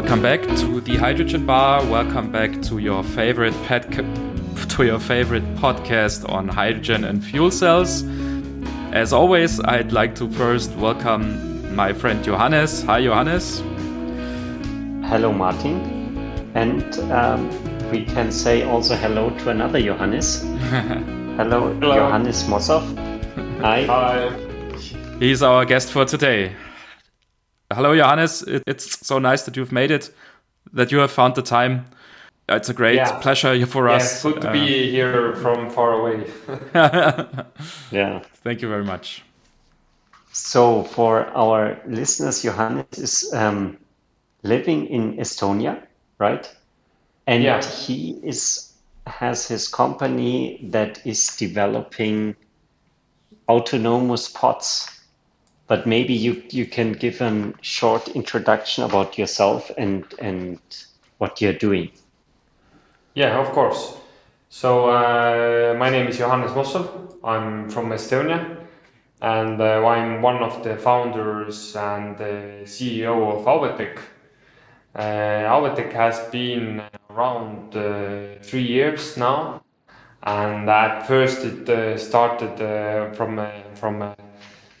Welcome back to the Hydrogen Bar. Welcome back to your favorite pet to your favorite podcast on hydrogen and fuel cells. As always, I'd like to first welcome my friend Johannes. Hi, Johannes. Hello, Martin. And um, we can say also hello to another Johannes. hello, hello, Johannes Mossov. Hi. Hi. He's our guest for today. Hello, Johannes. It's so nice that you've made it, that you have found the time. It's a great yeah. pleasure for yeah, us. It's good to uh, be here from far away. yeah. Thank you very much. So, for our listeners, Johannes is um, living in Estonia, right? And yeah. he is has his company that is developing autonomous pods but maybe you you can give a short introduction about yourself and and what you're doing. Yeah, of course. So uh, my name is Johannes Mossov. I'm from Estonia, and uh, I'm one of the founders and CEO of Auvetech. Uh, has been around uh, three years now, and at first it uh, started uh, from from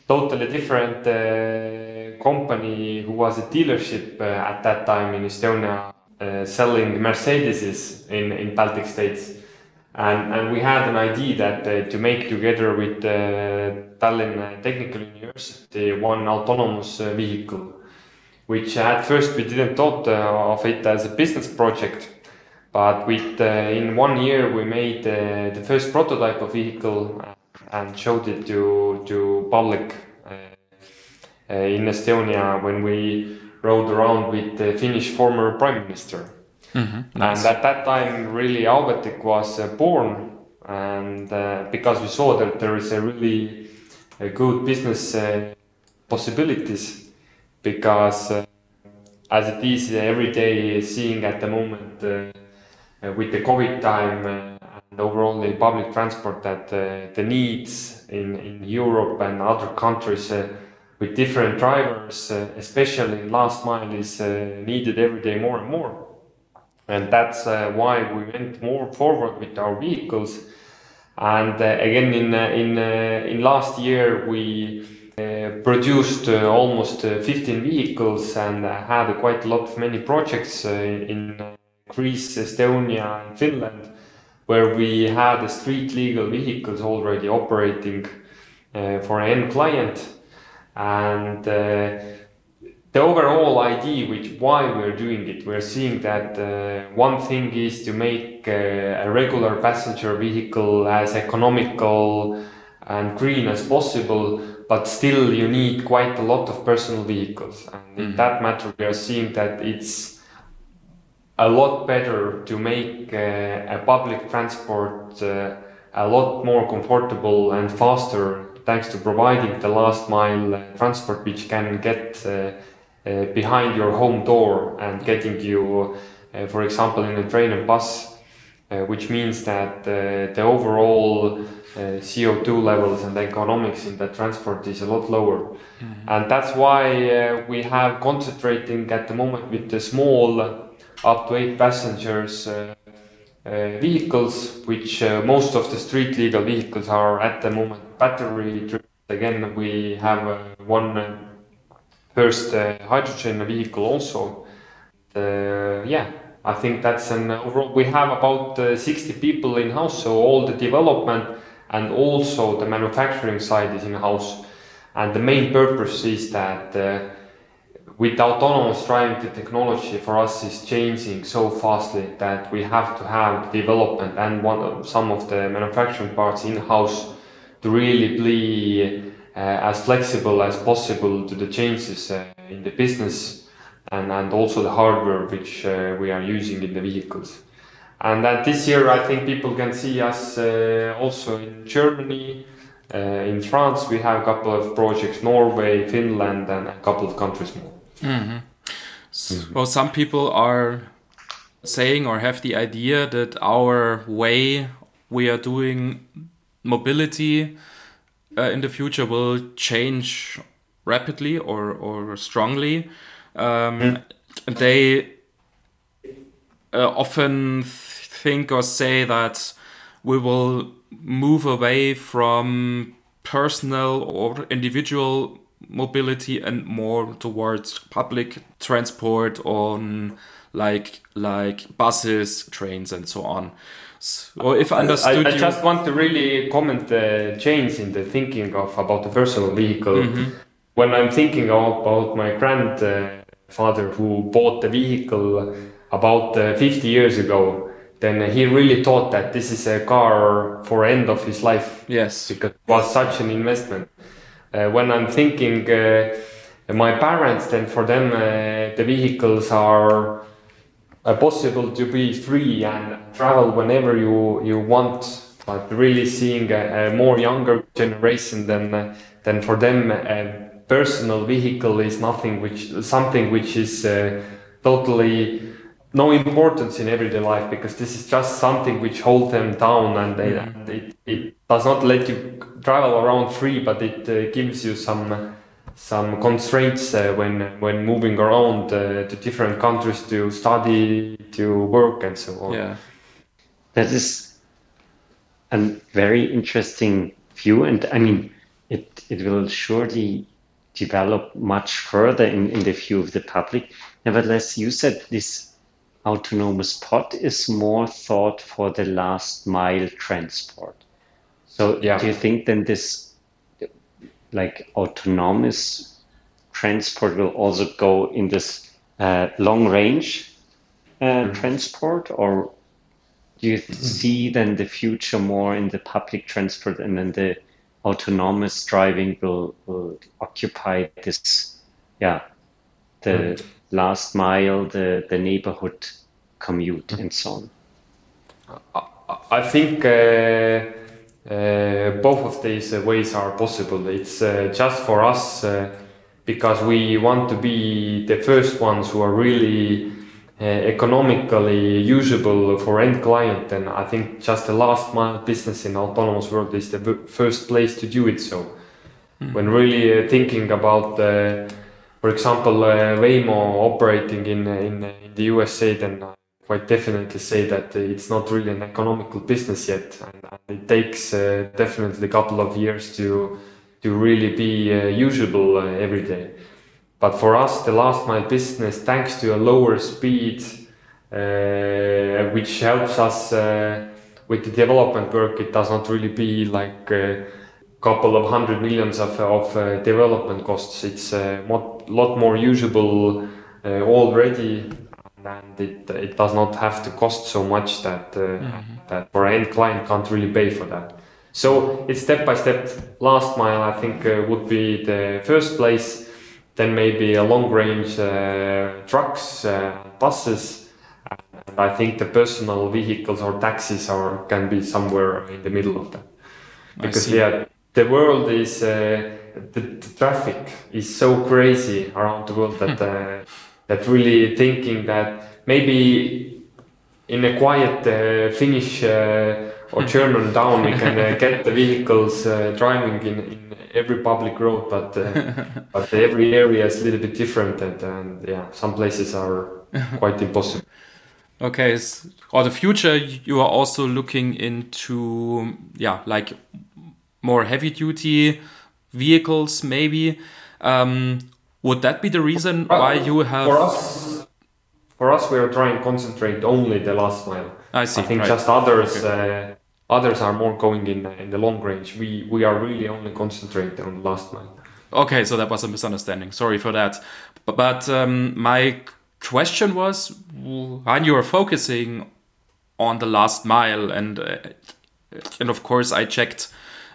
totally different uh, company who was a dealership uh, at that time in Estonia uh, selling Mercedeses in, in Baltic states. And, and we had an idea that uh, to make together with uh, Tallinn Technical University one autonomous uh, vehicle, which at first we didn't thought of it as a business project, but with in one year we made the first prototype of vehicle and showed it to to public uh, uh, in Estonia when we rode around with the Finnish former prime minister. Mm-hmm. Nice. And at that time, really, Auvetech was uh, born, and because we saw that there is a really a good business possibilities, because as it is every day seeing at the moment uh, with the COVID time uh, and overall in public transport that uh, the needs in, in Europe and other countries uh, with different drivers, uh, especially last mile, is uh, needed every day more and more. And that's why we went more forward with our vehicles. And again, in in in last year, we uh, produced uh, almost uh, 15 vehicles and had quite a lot of many projects in Greece, Estonia, and Finland, where we had the street legal vehicles already operating uh, for an end client. And uh, the overall idea which why we're doing it, we're seeing that uh, one thing is to make uh, a regular passenger vehicle as economical and green as possible, but still you need quite a lot of personal vehicles. And mm-hmm. in that matter, we are seeing that it's a lot better to make uh, a public transport uh, a lot more comfortable and faster thanks to providing the last mile uh, transport which can get uh, uh, behind your home door and getting you uh, for example in a train and bus which means that the overall CO2 levels and the economics in the transport is a lot lower. Mm-hmm. And that's why we have concentrating at the moment with the small up to eight passengers uh, uh, vehicles, which uh, most of the street legal vehicles are at the moment battery driven. Again, we have one first hydrogen vehicle also. yeah, I think that's an overall. We have about uh, 60 people in house, so all the development and also the manufacturing side is in house. And the main purpose is that uh, with autonomous driving, the technology for us is changing so fastly that we have to have development and one of, some of the manufacturing parts in house to really be uh, as flexible as possible to the changes uh, in the business and, and also the hardware which uh, we are using in the vehicles. And that this year, I think people can see us uh, also in Germany. Uh, in France, we have a couple of projects, Norway, Finland, and a couple of countries more. Mm-hmm. So, well, some people are saying or have the idea that our way we are doing mobility uh, in the future will change rapidly or, or strongly. Um, mm. they uh, often think or say that we will move away from personal or individual mobility and more towards public transport on like like buses, trains, and so on. So if I understood I, I just want to really comment the change in the thinking of about the personal vehicle. Mm-hmm. When I'm thinking about my grandfather who bought the vehicle about uh, 50 years ago, then he really thought that this is a car for end of his life. Yes, because it was such an investment. Uh, when I'm thinking uh, my parents, then for them uh, the vehicles are uh, possible to be free and travel whenever you you want. But really seeing a, a more younger generation than uh, than for them a personal vehicle is nothing which something which is uh, totally no importance in everyday life because this is just something which holds them down and they, mm-hmm. it, it does not let you travel around free but it uh, gives you some some constraints uh, when when moving around uh, to different countries to study, to work, and so on. Yeah, that is a very interesting view, and I mean, it it will surely develop much further in, in the view of the public. Nevertheless, you said this autonomous pod is more thought for the last mile transport. So, yeah. do you think then this like autonomous transport will also go in this uh, long range uh, mm-hmm. transport or do you mm-hmm. see then the future more in the public transport and then the autonomous driving will, will occupy this yeah the mm-hmm. Last mile the the neighborhood commute and so on i think uh uh, both of these uh, ways are possible. It's uh, just for us because we want to be the first ones who are really uh, economically usable for end client and i think just the last mile business in autonomous world is the first place to do it so mm. when really uh, thinking about uh, for example waymo operating in, in, in the usa then quite definitely say that it's not really an economical business yet, and, and it takes uh, definitely a couple of years to to really be uh, usable uh, every day. But for us, the last mile business, thanks to a lower speed, uh, which helps us uh, with the development work, it does not really be like couple of hundred millions of, of uh, development costs. It's a lot more usable already and it, it does not have to cost so much that uh, mm-hmm. that for an end client can't really pay for that. So it's step by step. Last mile, I think, uh, would be the first place. Then maybe a long range uh, trucks, uh, buses, and I think the personal vehicles or taxis are can be somewhere in the middle of that. Because yeah, the world is uh, the, the, traffic is so crazy around the world that. Uh, that really thinking that maybe in a quiet uh, Finnish uh, or German town we can uh, get the vehicles uh, driving in, in every public road, but uh, but every area is a little bit different, and, and yeah, some places are quite impossible. Okay, so, or the future, you are also looking into yeah, like more heavy duty vehicles, maybe. Um, would that be the reason why you have? For us, for us, we are trying to concentrate only the last mile. I see. I think right. just others, okay. uh, others are more going in uh, in the long range. We we are really only concentrating on the last mile. Okay, so that was a misunderstanding. Sorry for that. But, but um, my question was, when you are focusing on the last mile, and uh, and of course, I checked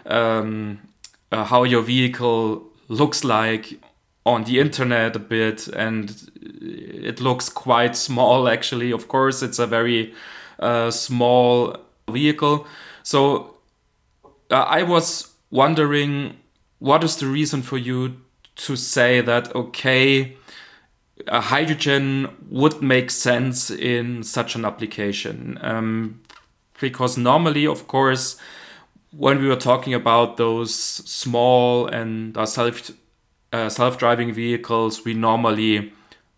um, uh, how your vehicle looks like on the internet a bit and it looks quite small actually. Of course it's a very uh, small vehicle. So uh, i was wondering what is the reason for you to say that okay hydrogen would make sense in such an application? Um, because normally of course when we were talking about those small and uh, self uh, self-driving vehicles, we normally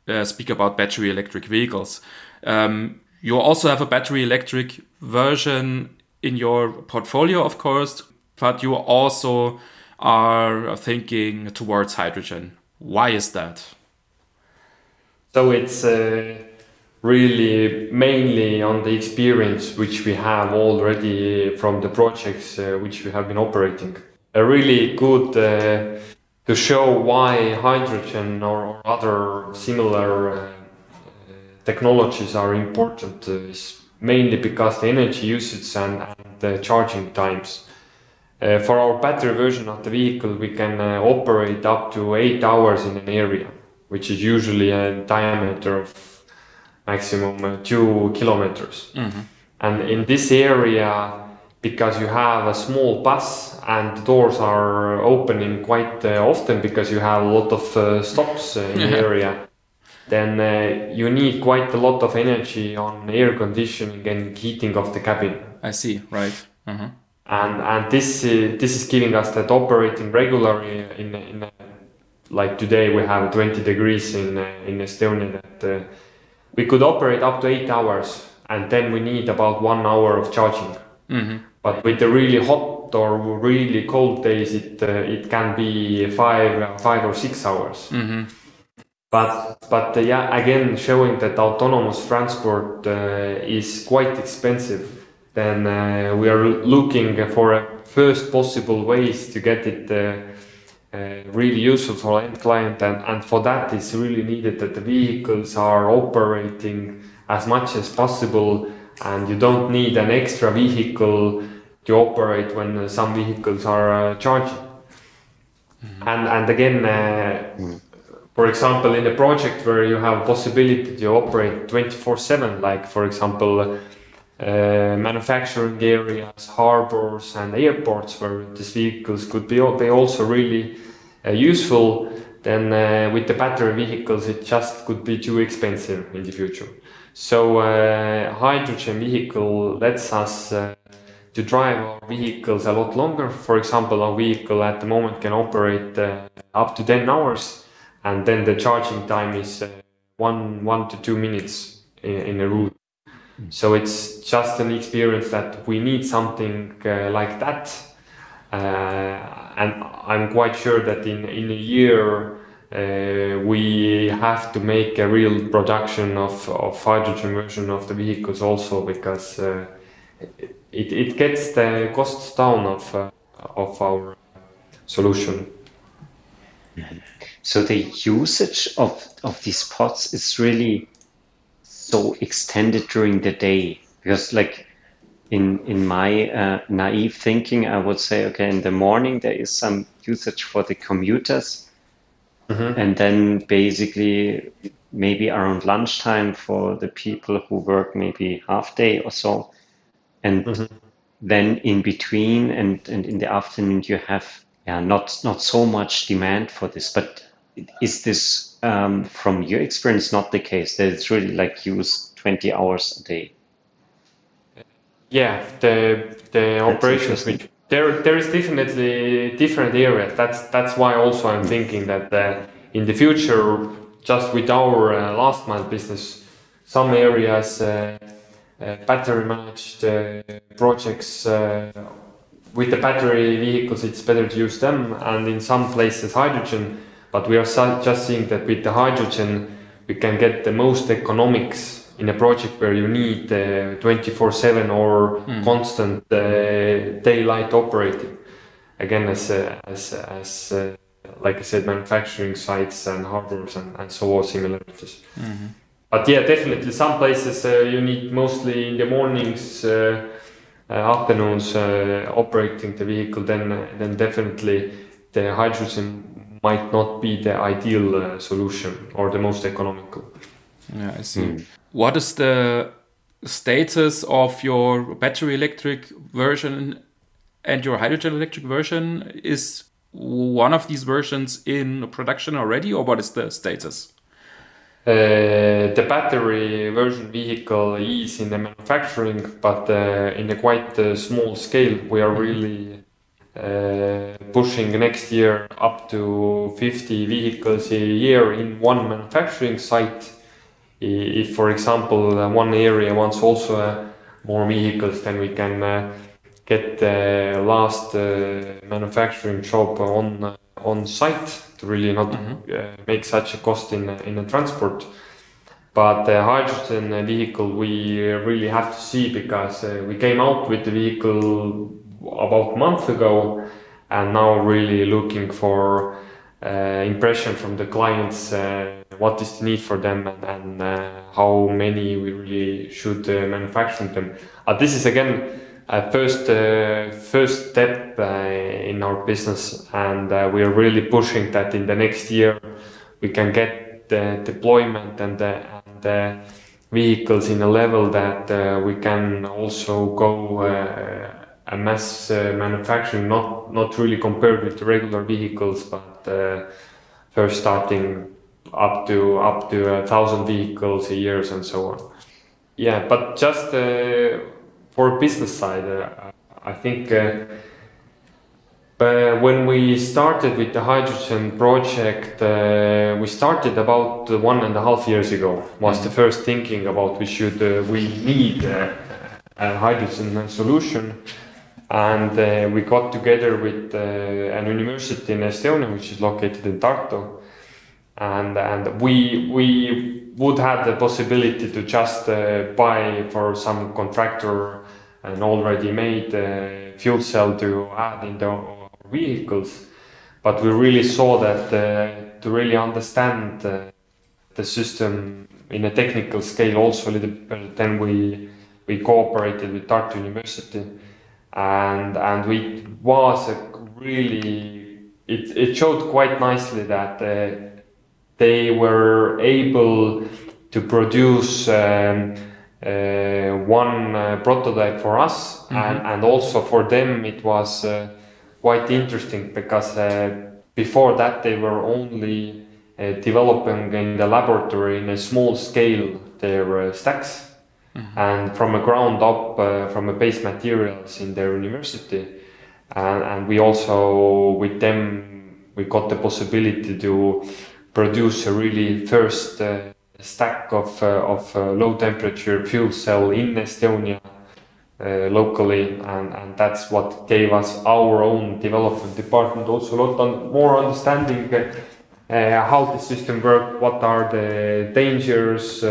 uh, speak about battery electric vehicles. Um, you also have a battery electric version in your portfolio, of course, but you also are thinking towards hydrogen. Why is that? So it's uh, really mainly on the experience which we have already from the projects uh, which we have been operating. A really good uh, to show why hydrogen or, other similar uh, technologies are important is mainly because the energy usage and, and the charging times. Uh, for our battery version of the vehicle, we can uh, operate up to eight hours in an area, which is usually a diameter of maximum uh, two kilometers. Mm-hmm. And in this area, because you have a small bus and the doors are opening quite uh, often because you have a lot of uh, stops uh, in the area, then uh, you need quite a lot of energy on air conditioning and heating of the cabin. I see, right. Mm-hmm. And and this uh, this is giving us that operating regularly in in like today we have 20 degrees in in Estonia that we could operate up to eight hours and then we need about one hour of charging. Mm-hmm. But with the really hot or really cold days, it uh, it can be five five or six hours. Mm-hmm. But but uh, yeah, again showing that autonomous transport uh, is quite expensive. Then uh, we are looking for a first possible ways to get it uh, really useful for end client and, and for that it's really needed that the vehicles are operating as much as possible and you don't need an extra vehicle to operate when uh, some vehicles are uh, charging mm-hmm. and and again mm. for example in a project where you have possibility to operate 24 7 like for example uh, manufacturing areas, harbors, and airports where these vehicles could be, be also really uh, useful, then uh, with the battery vehicles it just could be too expensive in the future. So uh, hydrogen vehicle lets us to drive our vehicles a lot longer. For example, our vehicle at the moment can operate uh, up to 10 hours, and then the charging time is uh, one one to two minutes in, in a route. So it's just an experience that we need something uh, like that uh, and I'm quite sure that in, in a year uh, we have to make a real production of, of hydrogen version of the vehicles also because uh, it, it gets the costs down of, uh, of our solution. So the usage of, of these pods is really so extended during the day because like in in my uh, naive thinking, I would say, okay, in the morning there is some usage for the commuters, mm-hmm. and then basically maybe around lunchtime for the people who work maybe half day or so, and mm-hmm. then in between and and in the afternoon you have yeah not not so much demand for this, but is this um, from your experience not the case that it's really like use 20 hours a day yeah, the the operations which there there is definitely different areas. That's that's why also I'm thinking that uh, in the future, just with our uh, last mile business, some areas uh, uh battery managed uh, projects uh, with the battery vehicles, it's better to use them, and in some places hydrogen. But we are just seeing that with the hydrogen, we can get the most economics in a project where you need 24 uh, 7 or mm. constant uh, daylight operating again as uh, as as like I said, manufacturing sites and harbors and, and so on similarities. Mm-hmm. But yeah, definitely some places uh, you need mostly in the mornings, uh, uh, afternoons operating the vehicle. Then then definitely the hydrogen might not be the ideal solution or the most economical. Yeah, I see. Mm what is the status of your battery electric version and your hydrogen electric version? Is one of these versions in production already, or what is the status? Uh, the battery version vehicle is in the manufacturing, but uh, in a quite uh, small scale. We are mm-hmm. really uh, pushing next year up to 50 vehicles a year in one manufacturing site. If, for example, uh, one area wants also uh, more vehicles, then we can uh, get the last uh, manufacturing job on uh, on site to really not mm-hmm. make such a cost in in the transport. But the hydrogen vehicle we really have to see because we came out with the vehicle about a month ago and now really looking for uh, impression from the clients uh, what is the need for them and, and uh, how many we really should manufacture them. This is again a first uh, first step uh, in our business, and uh, we are really pushing that in the next year we can get the deployment and the, and the vehicles in a level that we can also go a mass manufacturing, not not really compared with regular vehicles, but first starting up to up to a thousand vehicles a year and so on. Yeah, but just uh, for business side, uh, I think uh, when we started with the hydrogen project, uh, we started about one and a half years ago. Was the first thinking about we should uh, we need uh, a hydrogen solution, and uh, we got together with an university in Estonia, which is located in Tartu, and and we we would have the possibility to just buy for some contractor an already made uh, fuel cell to add in the vehicles. But we really saw that uh, to really understand uh, the system in a technical scale also a little bit, then we we cooperated with Tartu University and and we was a really it, it showed quite nicely that uh, they were able to produce um, uh, one uh, prototype for us, mm-hmm. and, and also for them it was uh, quite interesting because before that they were only developing in the laboratory in a small scale their stacks. Mm-hmm. and from a ground up uh, from a base materials in their university and, and we also with them we got the possibility to produce a really first uh, stack of, uh, of uh, low temperature fuel cell in Estonia uh, locally, and, and that's what gave us our own development department also a lot on, more understanding how the system works, what are the dangers,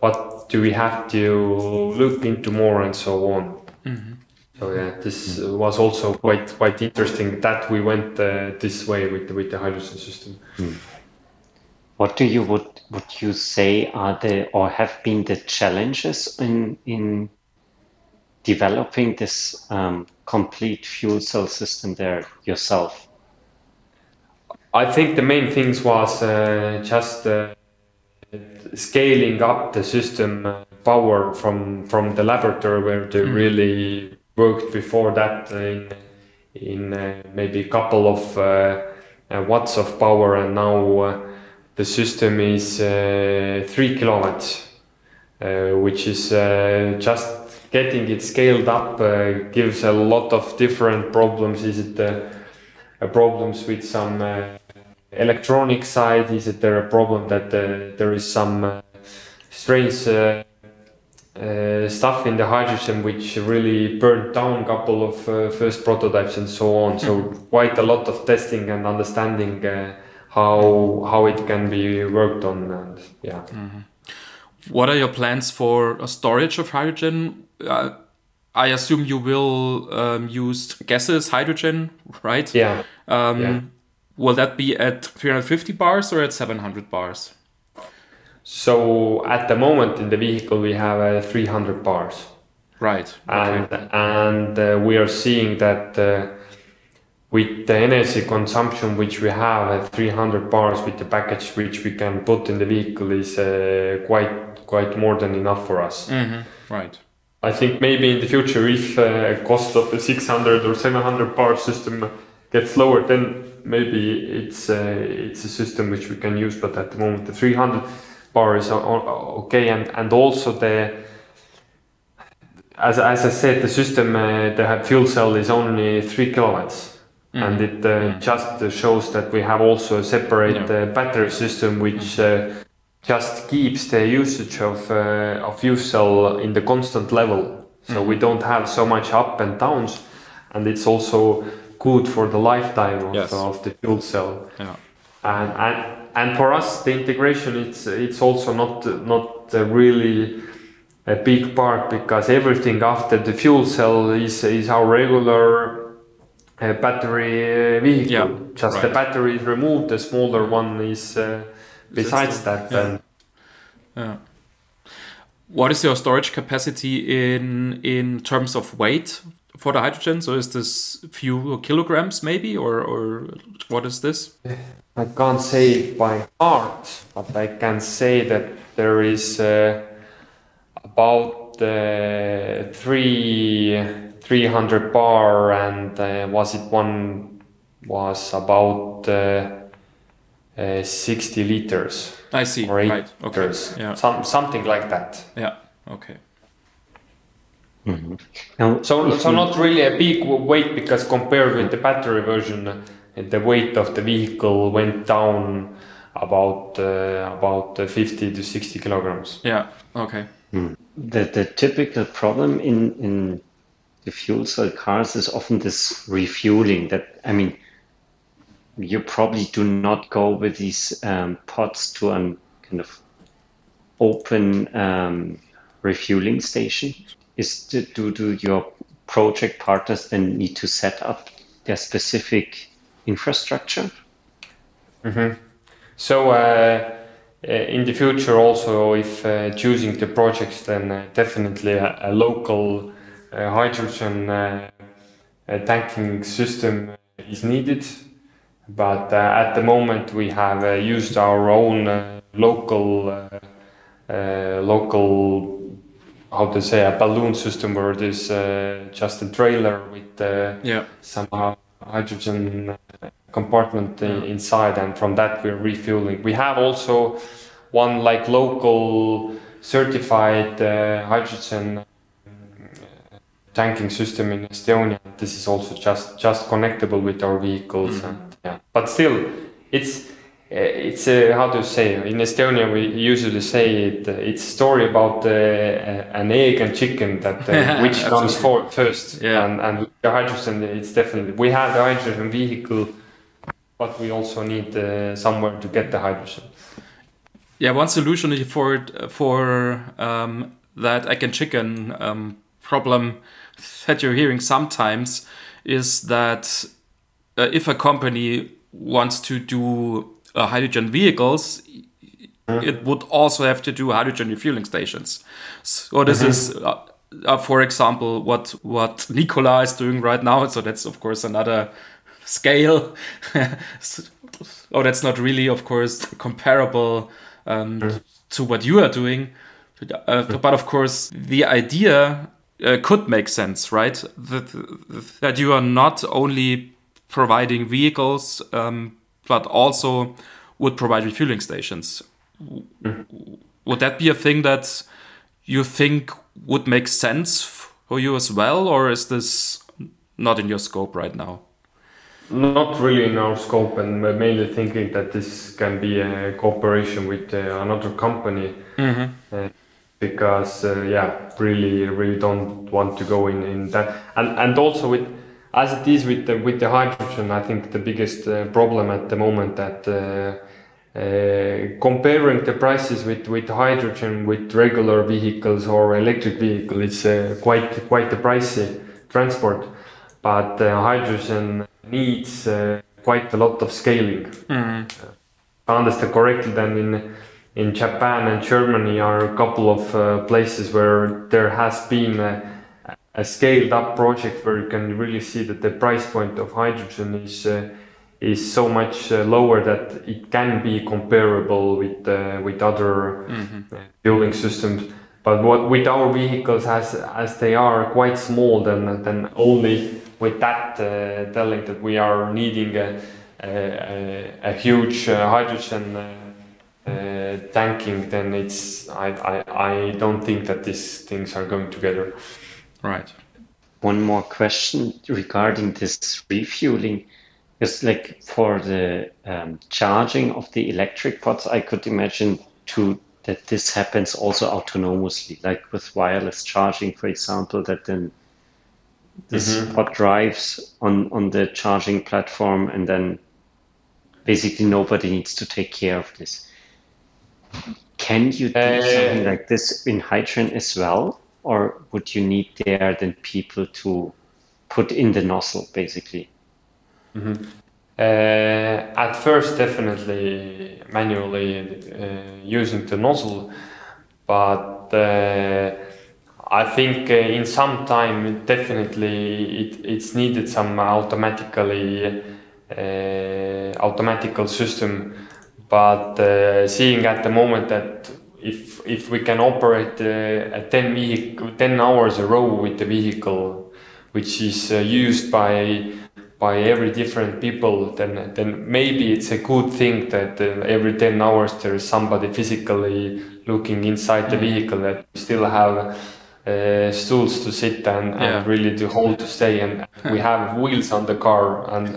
what do we have to look into more, and so on. Mm-hmm. So yeah, this was also quite quite interesting that we went uh, this way with the, with the hydrogen system. Mm. What do you would would you say are the or have been the challenges in in developing this um, complete fuel cell system there yourself? I think the main things was uh, just uh, scaling up the system uh, power from from the laboratory where they mm. really worked before that in in uh, maybe a couple of uh, uh, watts of power and now the system is uh, three kilowatts, uh, which is uh, just getting it scaled up gives a lot of different problems. Is it problems with some electronic side? Is it there a problem that there is some strange uh, stuff in the hydrogen which really burned down a couple of uh, first prototypes and so on. So mm-hmm. quite a lot of testing and understanding uh, how how it can be worked on and yeah mm-hmm. what are your plans for a storage of hydrogen uh, i assume you will um, use gases, hydrogen right yeah. Um, yeah will that be at 350 bars or at 700 bars so at the moment in the vehicle we have uh, 300 bars right and okay. and uh, we are seeing that uh, with the energy consumption which we have at 300 bars with the package which we can put in the vehicle is uh, quite quite more than enough for us. Mm-hmm. Right. I think maybe in the future, if uh, cost of a 600 or 700 bar system gets lower, then maybe it's uh, it's a system which we can use. But at the moment, the 300 bar is okay, and and also the as, as I said, the system, uh, the fuel cell is only three kilowatts. Mm. And it uh, mm. just shows that we have also a separate yeah. Uh, battery system which uh, just keeps the usage of, uh, of fuel cell in the constant level. So mm. we don't have so much up and downs. And it's also good for the lifetime of, yes. of the fuel cell. Yeah. And, and, and for us, the integration, it's, it's also not, not really a big part because everything after the fuel cell is is our regular uh, battery uh, vehicle. Yeah, Just right. the battery is removed, the smaller one is uh, besides that. Yeah. yeah. What is your storage capacity in in terms of weight for the hydrogen? So is this few kilograms maybe, or or what is this? I can't say by heart, but I can say that there is. Uh, about uh, three 300 bar and uh, was it one was about uh, uh 60 liters i see or right okay liters. yeah Some, something like that yeah okay mm-hmm. now, so so not really a big weight because compared with the battery version the weight of the vehicle went down about uh, about 50 to 60 kilograms yeah okay Hmm. The, the typical problem in, in the fuel cell cars is often this refueling that, I mean, you probably do not go with these um, pods to a kind of open um, refueling station. Is to, do, do your project partners then need to set up their specific infrastructure? Mm-hmm. So, uh, uh, in the future also if uh, choosing the projects then uh, definitely a, a local hydrogen tanking system is needed but at the moment we have used our own local local how to say a balloon system where there's uh, just a trailer with uh, yeah. some hydrogen compartment in, inside, and from that we're refueling. We have also one like local certified uh, hydrogen uh, tanking system in Estonia. This is also just just connectable with our vehicles, mm-hmm. and yeah. But still, it's uh, it's uh, how to say in Estonia we usually say it. Uh, it's a story about uh, an egg and chicken that which comes for first. Yeah. And and the hydrogen, it's definitely we have the hydrogen vehicle but we also need uh, somewhere to get the hydrogen. Yeah, one solution for for um, that egg and chicken um, problem that you're hearing sometimes is that uh, if a company wants to do uh, hydrogen vehicles, mm. it would also have to do hydrogen refueling stations. So this mm -hmm. is. Uh, uh, for example, what what Nikola is doing right now. So that's of course another scale. oh, that's not really, of course, comparable um, mm. to what you are doing. Uh, but of course, the idea uh, could make sense, right? That, that you are not only providing vehicles, um, but also would provide refueling stations. Mm. Would that be a thing that you think would make sense for you as well, or is this not in your scope right now? Not really in our scope, and we're mainly thinking that this can be a cooperation with uh, another company. Mm-hmm. Uh, because uh, yeah, really, really don't want to go in, in that, and and also with as it is with the with the hydrogen, I think the biggest uh, problem at the moment that uh, uh, comparing the prices with, with hydrogen with regular vehicles or electric vehicle is uh, quite quite a pricey transport, but uh, hydrogen needs uh, quite a lot of scaling. Mm. If I understand correctly, then in in Japan and Germany are a couple of places where there has been a, scaled up project where you can really see that the price point of hydrogen is uh, is so much uh, lower that it can be comparable with uh, with other mm-hmm. Uh, fueling systems. But what with our vehicles, as as they are quite small, then then only with that uh, telling that we are needing a, a, a huge uh, hydrogen uh, tanking, then it's I, I, I don't think that these things are going together. Right. One more question regarding this refueling. Because, like, for the um, charging of the electric pods, I could imagine to that this happens also autonomously, like with wireless charging, for example, that then this mm-hmm. pod drives on on the charging platform, and then basically nobody needs to take care of this. Can you do uh, something like this in hydrogen as well, or would you need there then people to put in the nozzle, basically? Mm-hmm. Uh, at first, definitely manually uh, using the nozzle, but uh, I think uh, in some time definitely it, it's needed some automatically uh, automatical system. But uh, seeing at the moment that if if we can operate a 10 vehicle, 10 hours a row with the vehicle, which is used by by every different people, then then maybe it's a good thing that uh, every ten hours there is somebody physically looking inside the mm. vehicle that we still have uh, stools to sit and, yeah. and, really to hold to stay, and we have wheels on the car, and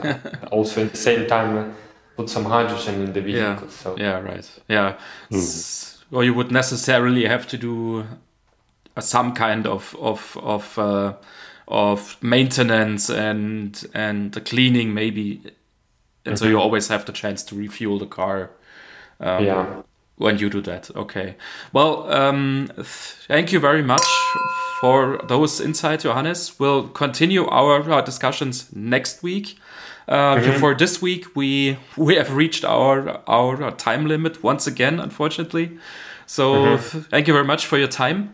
also at the same time put some hydrogen in the vehicle. Yeah, so. yeah right. Yeah, mm. Or you would necessarily have to do some kind of of of. Uh, of maintenance and and the cleaning maybe. And mm-hmm. so you always have the chance to refuel the car um, yeah. when you do that. Okay. Well um, thank you very much for those insights johannes. We'll continue our, our discussions next week uh, mm-hmm. For this week, we we have reached our our time limit once again, unfortunately. So mm-hmm. thank you very much for your time.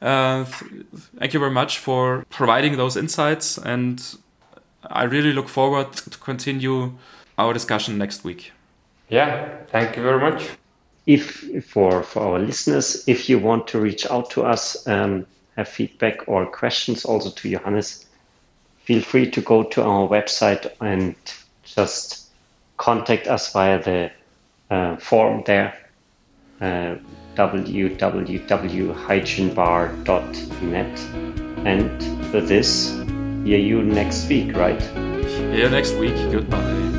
Uh, thank you very much for providing those insights, and I really look forward to continue our discussion next week. Yeah, thank you very much. If for for our listeners, if you want to reach out to us, um, have feedback or questions also to Johannes, feel free to go to our website and just contact us via the uh, form there. Uh. And for this, hear you next week, right? Yeah, next week. Goodbye.